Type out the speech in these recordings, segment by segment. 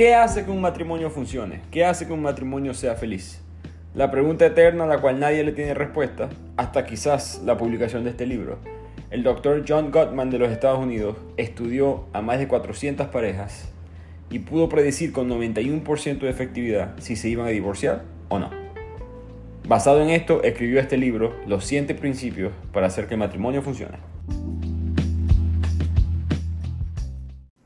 ¿Qué hace que un matrimonio funcione? ¿Qué hace que un matrimonio sea feliz? La pregunta eterna a la cual nadie le tiene respuesta, hasta quizás la publicación de este libro. El doctor John Gottman de los Estados Unidos estudió a más de 400 parejas y pudo predecir con 91% de efectividad si se iban a divorciar o no. Basado en esto, escribió este libro, Los 7 principios para hacer que el matrimonio funcione.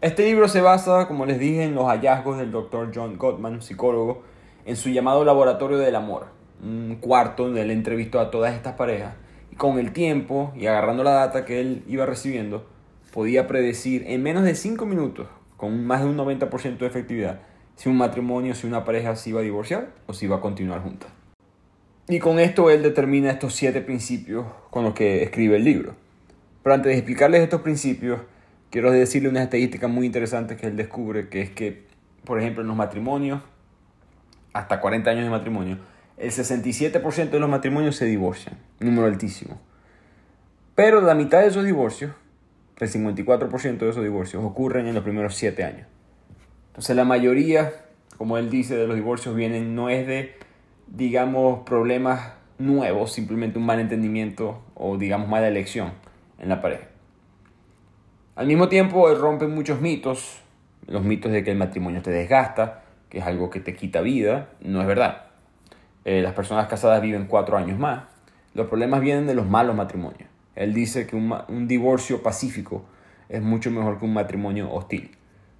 Este libro se basa, como les dije, en los hallazgos del Dr. John Gottman, psicólogo, en su llamado Laboratorio del Amor, un cuarto donde él entrevistó a todas estas parejas y con el tiempo y agarrando la data que él iba recibiendo, podía predecir en menos de 5 minutos, con más de un 90% de efectividad, si un matrimonio, si una pareja se iba a divorciar o si iba a continuar junta. Y con esto él determina estos siete principios con los que escribe el libro. Pero antes de explicarles estos principios, quiero decirle una estadística muy interesante que él descubre, que es que, por ejemplo, en los matrimonios, hasta 40 años de matrimonio, el 67% de los matrimonios se divorcian, número altísimo. Pero la mitad de esos divorcios, el 54% de esos divorcios, ocurren en los primeros 7 años. Entonces la mayoría, como él dice, de los divorcios vienen no es de, digamos, problemas nuevos, simplemente un mal entendimiento o, digamos, mala elección en la pareja. Al mismo tiempo, él rompe muchos mitos, los mitos de que el matrimonio te desgasta, que es algo que te quita vida, no es verdad. Eh, las personas casadas viven cuatro años más. Los problemas vienen de los malos matrimonios. Él dice que un, divorcio pacífico es mucho mejor que un matrimonio hostil.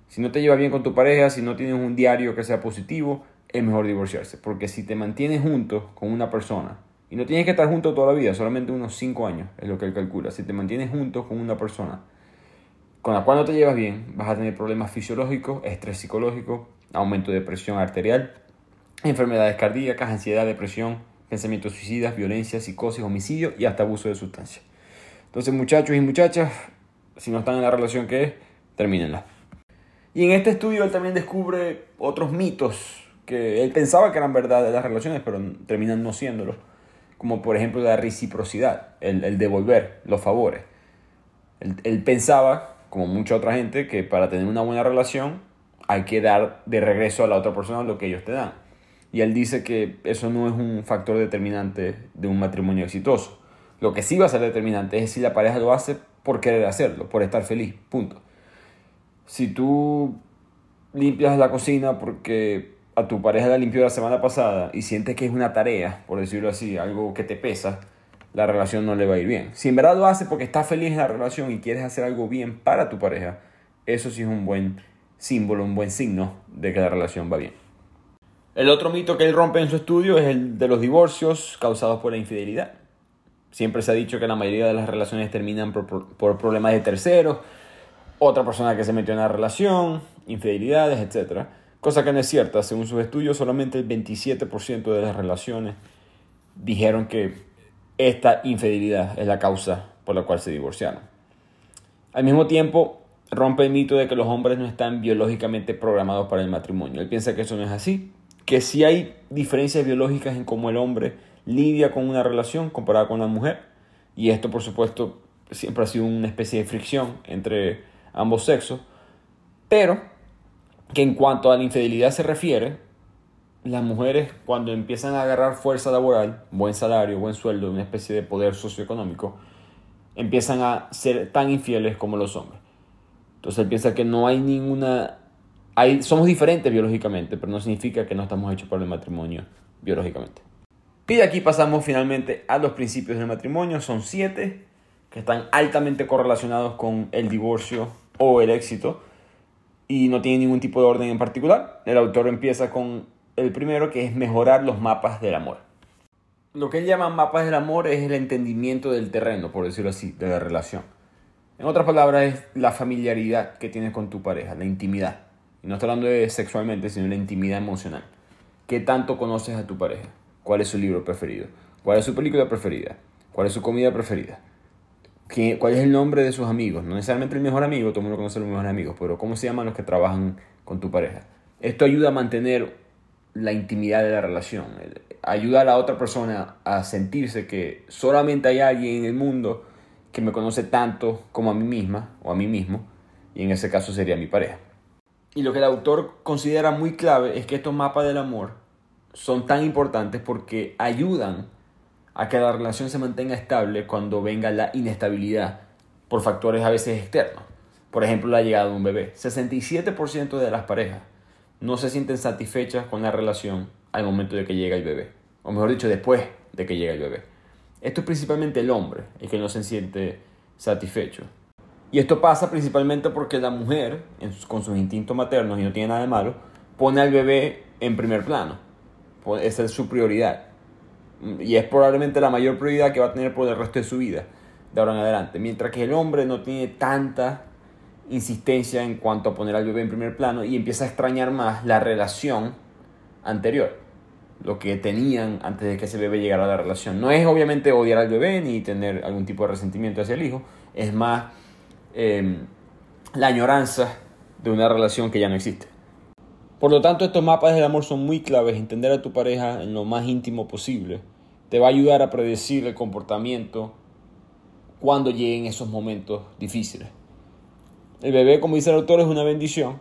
Si no te llevas bien con tu pareja, si no tienes un diario que sea positivo, es mejor divorciarse. Porque si te mantienes juntos con una persona, y no tienes que estar juntos toda la vida, solamente unos cinco años es lo que él calcula. Si te mantienes juntos con una persona con la cual no te llevas bien, vas a tener problemas fisiológicos, estrés psicológico, aumento de presión arterial, enfermedades cardíacas, ansiedad, depresión, pensamientos suicidas, violencia, psicosis, homicidio y hasta abuso de sustancias. Entonces, muchachos y muchachas, si no están en la relación que es, termínenla. Y en este estudio él también descubre otros mitos que él pensaba que eran verdad de las relaciones, pero terminan no siéndolo. Como por ejemplo la reciprocidad, el, devolver los favores. Él, él pensaba como mucha otra gente, que para tener una buena relación hay que dar de regreso a la otra persona lo que ellos te dan. Y él dice que eso no es un factor determinante de un matrimonio exitoso. Lo que sí va a ser determinante es si la pareja lo hace por querer hacerlo, por estar feliz, punto. Si tú limpias la cocina porque a tu pareja la limpió la semana pasada y sientes que es una tarea, por decirlo así, algo que te pesa, la relación no le va a ir bien. Si en verdad lo hace porque estás feliz en la relación y quieres hacer algo bien para tu pareja, eso sí es un buen símbolo, un buen signo de que la relación va bien. El otro mito que él rompe en su estudio es el de los divorcios causados por la infidelidad. Siempre se ha dicho que la mayoría de las relaciones terminan por, problemas de terceros, otra persona que se metió en la relación, infidelidades, etc. Cosa que no es cierta. Según sus estudios, solamente el 27% de las relaciones dijeron que esta infidelidad es la causa por la cual se divorciaron. Al mismo tiempo, rompe el mito de que los hombres no están biológicamente programados para el matrimonio. Él piensa que eso no es así, que sí hay diferencias biológicas en cómo el hombre lidia con una relación comparada con la mujer, y esto por supuesto siempre ha sido una especie de fricción entre ambos sexos, pero que en cuanto a la infidelidad se refiere, las mujeres cuando empiezan a agarrar fuerza laboral, buen salario, buen sueldo, una especie de poder socioeconómico, empiezan a ser tan infieles como los hombres. Entonces él piensa que no hay ninguna... Hay, somos diferentes biológicamente, pero no significa que no estamos hechos para el matrimonio biológicamente. Y de aquí pasamos finalmente a los principios del matrimonio. Son siete que están altamente correlacionados con el divorcio o el éxito y no tienen ningún tipo de orden en particular. El autor empieza con el primero que es mejorar los mapas del amor. Lo que él llama mapas del amor es el entendimiento del terreno, por decirlo así, de la relación. En otras palabras, es la familiaridad que tienes con tu pareja, la intimidad. Y no estoy hablando de sexualmente, sino de la intimidad emocional. ¿Qué tanto conoces a tu pareja? ¿Cuál es su libro preferido? ¿Cuál es su película preferida? ¿Cuál es su comida preferida? ¿Cuál es el nombre de sus amigos? No necesariamente el mejor amigo, todo el mundo conoce a los mejores amigos, pero ¿cómo se llaman los que trabajan con tu pareja? Esto ayuda a mantener la intimidad de la relación. Ayuda a la otra persona a sentirse que solamente hay alguien en el mundo que me conoce tanto como a mí misma o a mí mismo, y en ese caso sería mi pareja. Y lo que el autor considera muy clave es que estos mapas del amor son tan importantes porque ayudan a que la relación se mantenga estable cuando venga la inestabilidad por factores a veces externos. Por ejemplo, la llegada de un bebé. 67% de las parejas no se sienten satisfechas con la relación al momento de que llega el bebé. O mejor dicho, después de que llega el bebé. Esto es principalmente el hombre, el que no se siente satisfecho. Y esto pasa principalmente porque la mujer, con sus instintos maternos, y no tiene nada de malo, pone al bebé en primer plano. Esa es su prioridad. Y es probablemente la mayor prioridad que va a tener por el resto de su vida, de ahora en adelante. Mientras que el hombre no tiene tanta insistencia en cuanto a poner al bebé en primer plano y empieza a extrañar más la relación anterior, lo que tenían antes de que ese bebé llegara a la relación. No es obviamente odiar al bebé ni tener algún tipo de resentimiento hacia el hijo, es más em, la añoranza de una relación que ya no existe. Por lo tanto, estos mapas del amor son muy claves. Entender a tu pareja en lo más íntimo posible te va a ayudar a predecir el comportamiento cuando lleguen esos momentos difíciles. El bebé, como dice el autor, es una bendición,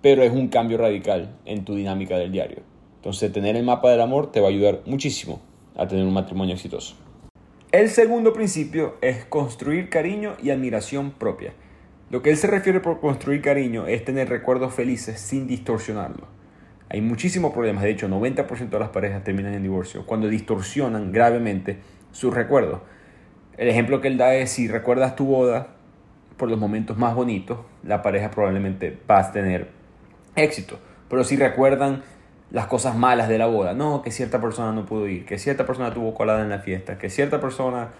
pero es un cambio radical en tu dinámica del diario. Entonces, tener el mapa del amor te va a ayudar muchísimo a tener un matrimonio exitoso. El segundo principio es construir cariño y admiración propia. Lo que él se refiere por construir cariño es tener recuerdos felices sin distorsionarlo. Hay muchísimos problemas, de hecho 90% de las parejas terminan en divorcio cuando distorsionan gravemente sus recuerdos. El ejemplo que él da es si recuerdas tu boda, por los momentos más bonitos, la pareja probablemente va a tener éxito. Pero si recuerdan las cosas malas de la boda, no, que cierta persona no pudo ir, que cierta persona tuvo colada en la fiesta, que cierta persona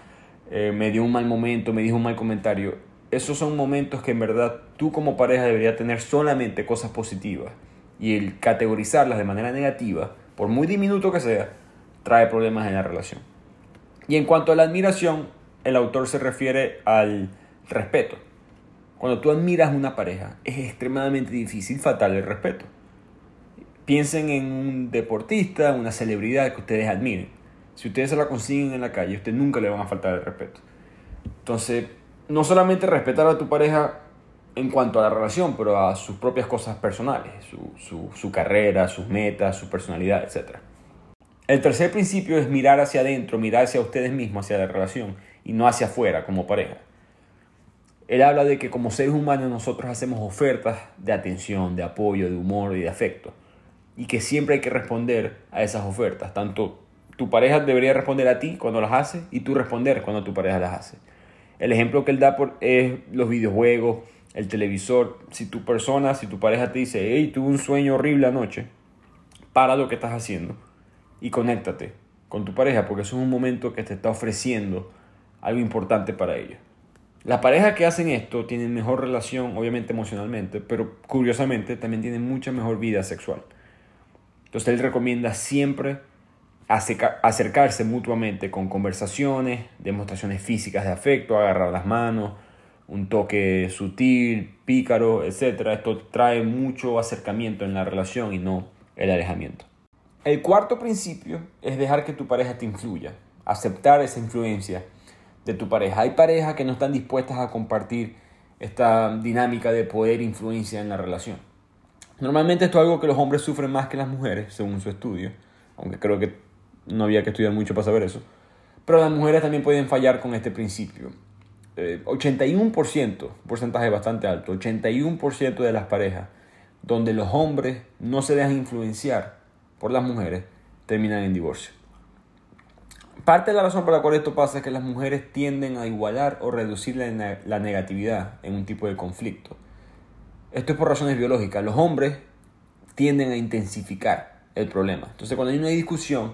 eh, me dio un mal momento, me dijo un mal comentario, esos son momentos que en verdad tú como pareja deberías tener solamente cosas positivas. Y el categorizarlas de manera negativa, por muy diminuto que sea, trae problemas en la relación. Y en cuanto a la admiración, el autor se refiere al respeto. Cuando tú admiras una pareja, es extremadamente difícil faltarle el respeto. Piensen en un deportista, una celebridad que ustedes admiren. Si ustedes se la consiguen en la calle, ustedes nunca le van a faltar el respeto. Entonces, no solamente respetar a tu pareja en cuanto a la relación, pero a sus propias cosas personales, su, su carrera, sus metas, su personalidad, etc. El tercer principio es mirar hacia adentro, mirar hacia ustedes mismos, hacia la relación, y no hacia afuera como pareja. Él habla de que como seres humanos nosotros hacemos ofertas de atención, de apoyo, de humor y de afecto. Y que siempre hay que responder a esas ofertas. Tanto tu pareja debería responder a ti cuando las hace y tú responder cuando tu pareja las hace. El ejemplo que él da por, es los videojuegos, el televisor. Si tu persona, si tu pareja te dice, hey, tuve un sueño horrible anoche, para lo que estás haciendo y conéctate con tu pareja porque eso es un momento que te está ofreciendo algo importante para ella. Las parejas que hacen esto tienen mejor relación, obviamente emocionalmente, pero curiosamente también tienen mucha mejor vida sexual. Entonces él recomienda siempre acercarse mutuamente con conversaciones, demostraciones físicas de afecto, agarrar las manos, un toque sutil, pícaro, etc. Esto trae mucho acercamiento en la relación y no el alejamiento. El cuarto principio es dejar que tu pareja te influya, aceptar esa influencia de tu pareja. Hay parejas que no están dispuestas a compartir esta dinámica de poder e influencia en la relación. Normalmente esto es algo que los hombres sufren más que las mujeres, según su estudio, aunque creo que no había que estudiar mucho para saber eso. Pero las mujeres también pueden fallar con este principio. 81%, eh, porcentaje bastante alto, 81% de las parejas donde los hombres no se dejan influenciar por las mujeres terminan en divorcio. Parte de la razón por la cual esto pasa es que las mujeres tienden a igualar o reducir la, negatividad en un tipo de conflicto. Esto es por razones biológicas. Los hombres tienden a intensificar el problema. Entonces, cuando hay una discusión,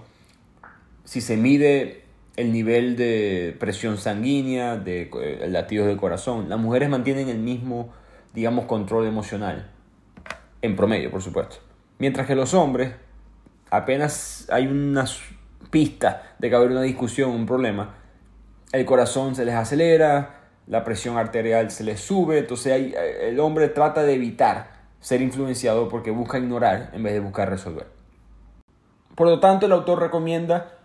si se mide el nivel de presión sanguínea, de latidos del corazón, las mujeres mantienen el mismo, digamos, control emocional. en promedio, por supuesto. Mientras que los hombres, apenas hay una pista de que haber una discusión, un problema, el corazón se les acelera, la presión arterial se les sube, entonces el hombre trata de evitar ser influenciado porque busca ignorar en vez de buscar resolver. Por lo tanto, el autor recomienda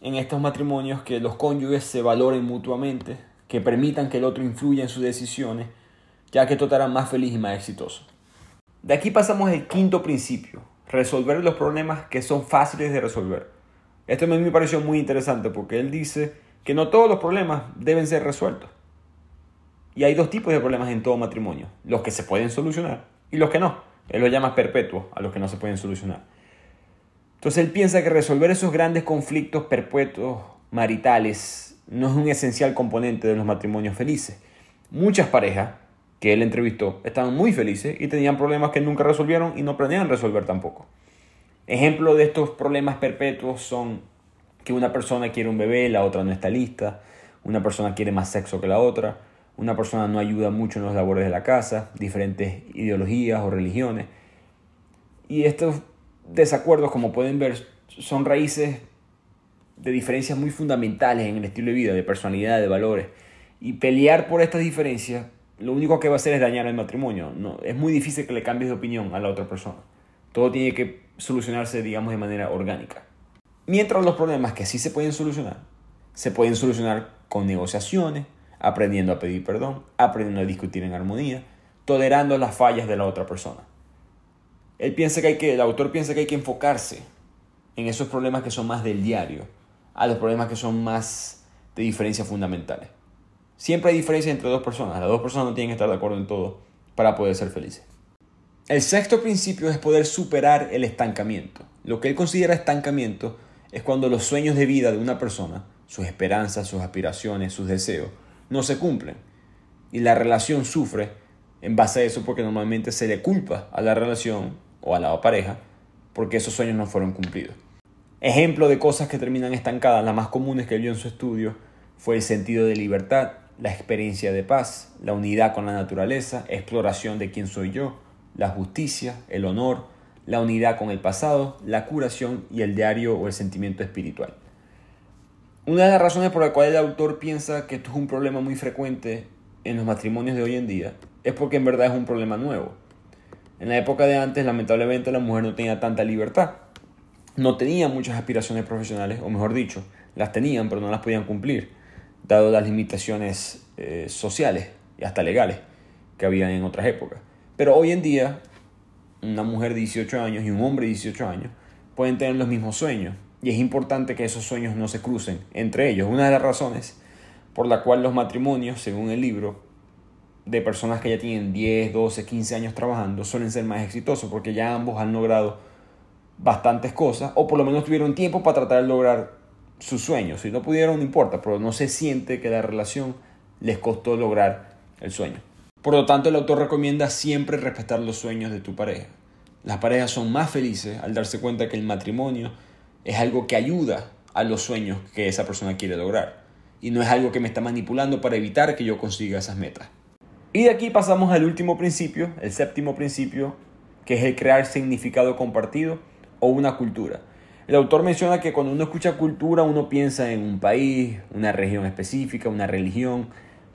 en estos matrimonios que los cónyuges se valoren mutuamente, que permitan que el otro influya en sus decisiones, ya que esto te más feliz y más exitoso. De aquí pasamos al quinto principio, resolver los problemas que son fáciles de resolver. Esto a mí me pareció muy interesante porque él dice que no todos los problemas deben ser resueltos. Y hay dos tipos de problemas en todo matrimonio, los que se pueden solucionar y los que no. Él lo llama perpetuos a los que no se pueden solucionar. Entonces él piensa que resolver esos grandes conflictos perpetuos maritales no es un esencial componente de los matrimonios felices. Muchas parejas que él entrevistó estaban muy felices y tenían problemas que nunca resolvieron y no planean resolver tampoco. Ejemplo de estos problemas perpetuos son que una persona quiere un bebé, la otra no está lista, una persona quiere más sexo que la otra, una persona no ayuda mucho en los labores de la casa, diferentes ideologías o religiones. Y estos desacuerdos, como pueden ver, son raíces de diferencias muy fundamentales en el estilo de vida, de personalidad, de valores. Y pelear por estas diferencias, lo único que va a hacer es dañar el matrimonio. No, es muy difícil que le cambies de opinión a la otra persona. Todo tiene que solucionarse, digamos, de manera orgánica. Mientras los problemas que sí se pueden solucionar, se pueden solucionar con negociaciones, aprendiendo a pedir perdón, aprendiendo a discutir en armonía, tolerando las fallas de la otra persona. Él piensa que hay que, el autor piensa que hay que enfocarse en esos problemas que son más del diario, a los problemas que son más de diferencias fundamentales. Siempre hay diferencia entre dos personas, las dos personas no tienen que estar de acuerdo en todo para poder ser felices. El sexto principio es poder superar el estancamiento. Lo que él considera estancamiento es cuando los sueños de vida de una persona, sus esperanzas, sus aspiraciones, sus deseos, no se cumplen. Y la relación sufre en base a eso porque normalmente se le culpa a la relación o a la pareja porque esos sueños no fueron cumplidos. Ejemplo de cosas que terminan estancadas, las más comunes que vio en su estudio fue el sentido de libertad, la experiencia de paz, la unidad con la naturaleza, exploración de quién soy yo, la justicia, el honor, la unidad con el pasado, la curación y el diario o el sentimiento espiritual. Una de las razones por las cuales el autor piensa que esto es un problema muy frecuente en los matrimonios de hoy en día es porque en verdad es un problema nuevo. En la época de antes, lamentablemente, la mujer no tenía tanta libertad. No tenía muchas aspiraciones profesionales, o mejor dicho, las tenían, pero no las podían cumplir, dado las limitaciones eh, sociales y hasta legales que había en otras épocas. Pero hoy en día, una mujer de 18 años y un hombre de 18 años pueden tener los mismos sueños. Y es importante que esos sueños no se crucen entre ellos. Una de las razones por la cual los matrimonios, según el libro, de personas que ya tienen 10, 12, 15 años trabajando suelen ser más exitosos porque ya ambos han logrado bastantes cosas o por lo menos tuvieron tiempo para tratar de lograr sus sueños. Si no pudieron, no importa, pero no se siente que la relación les costó lograr el sueño. Por lo tanto, el autor recomienda siempre respetar los sueños de tu pareja. Las parejas son más felices al darse cuenta que el matrimonio es algo que ayuda a los sueños que esa persona quiere lograr y no es algo que me está manipulando para evitar que yo consiga esas metas. Y de aquí pasamos al último principio, el séptimo principio, que es el crear significado compartido o una cultura. El autor menciona que cuando uno escucha cultura uno piensa en un país, una región específica, una religión,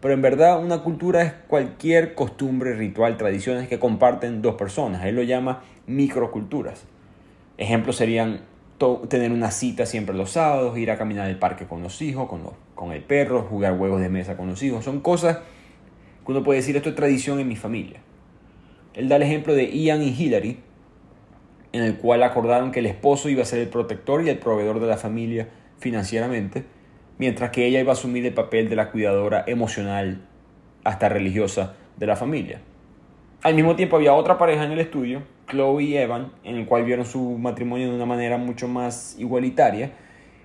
pero en verdad una cultura es cualquier costumbre, ritual, tradiciones que comparten dos personas. Él lo llama microculturas. Ejemplos serían tener una cita siempre los sábados, ir a caminar al parque con los hijos, con, con el perro, jugar juegos de mesa con los hijos. Son cosas que uno puede decir esto es tradición en mi familia. Él da el ejemplo de Ian y Hillary, en el cual acordaron que el esposo iba a ser el protector y el proveedor de la familia financieramente, mientras que ella iba a asumir el papel de la cuidadora emocional hasta religiosa de la familia. Al mismo tiempo había otra pareja en el estudio, Chloe y Evan, en el cual vieron su matrimonio de una manera mucho más igualitaria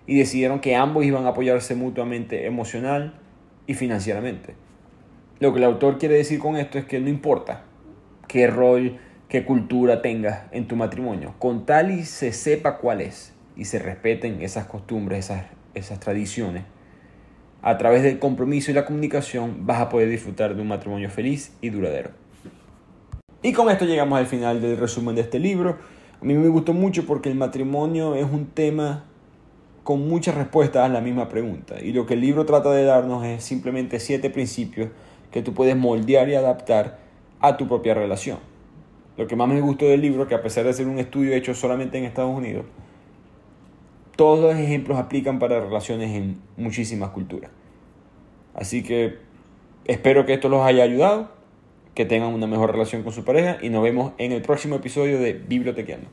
y decidieron que ambos iban a apoyarse mutuamente emocional y financieramente. Lo que el autor quiere decir con esto es que no importa qué rol, qué cultura tengas en tu matrimonio, con tal y se sepa cuál es y se respeten esas costumbres, esas, esas tradiciones, a través del compromiso y la comunicación vas a poder disfrutar de un matrimonio feliz y duradero. Y con esto llegamos al final del resumen de este libro. A mí me gustó mucho porque el matrimonio es un tema con muchas respuestas a la misma pregunta. Y lo que el libro trata de darnos es simplemente siete principios que tú puedes moldear y adaptar a tu propia relación. Lo que más me gustó del libro, que a pesar de ser un estudio hecho solamente en Estados Unidos, todos los ejemplos aplican para relaciones en muchísimas culturas. Así que espero que esto los haya ayudado, que tengan una mejor relación con su pareja y nos vemos en el próximo episodio de Bibliotequeando.